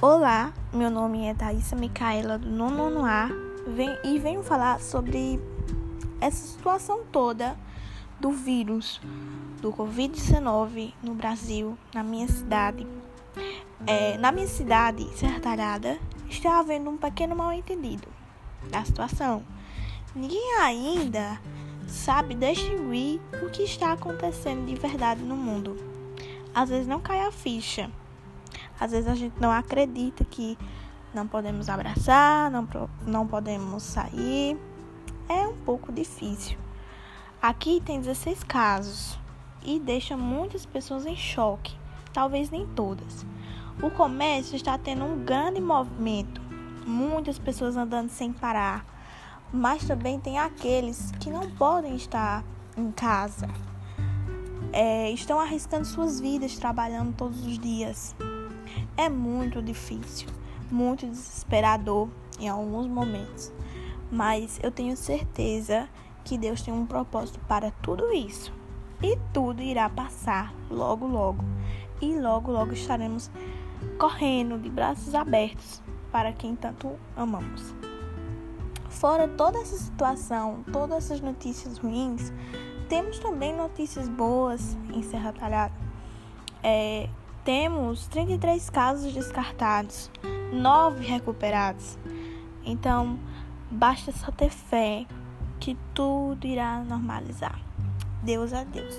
Olá, meu nome é Thaisa Micaela do nono A e venho falar sobre essa situação toda do vírus do Covid-19 no Brasil, na minha cidade. É, na minha cidade, Sertalhada, está havendo um pequeno mal-entendido da situação. Ninguém ainda sabe distinguir o que está acontecendo de verdade no mundo. Às vezes não cai a ficha às vezes a gente não acredita que não podemos abraçar, não, não podemos sair. É um pouco difícil. Aqui tem 16 casos e deixa muitas pessoas em choque, talvez nem todas. O comércio está tendo um grande movimento, muitas pessoas andando sem parar, mas também tem aqueles que não podem estar em casa, é, estão arriscando suas vidas trabalhando todos os dias. É muito difícil, muito desesperador em alguns momentos, mas eu tenho certeza que Deus tem um propósito para tudo isso. E tudo irá passar logo, logo. E logo, logo estaremos correndo de braços abertos para quem tanto amamos. Fora toda essa situação, todas essas notícias ruins, temos também notícias boas em Serra Talhada. É, temos 33 casos descartados, 9 recuperados. Então, basta só ter fé que tudo irá normalizar. Deus a Deus.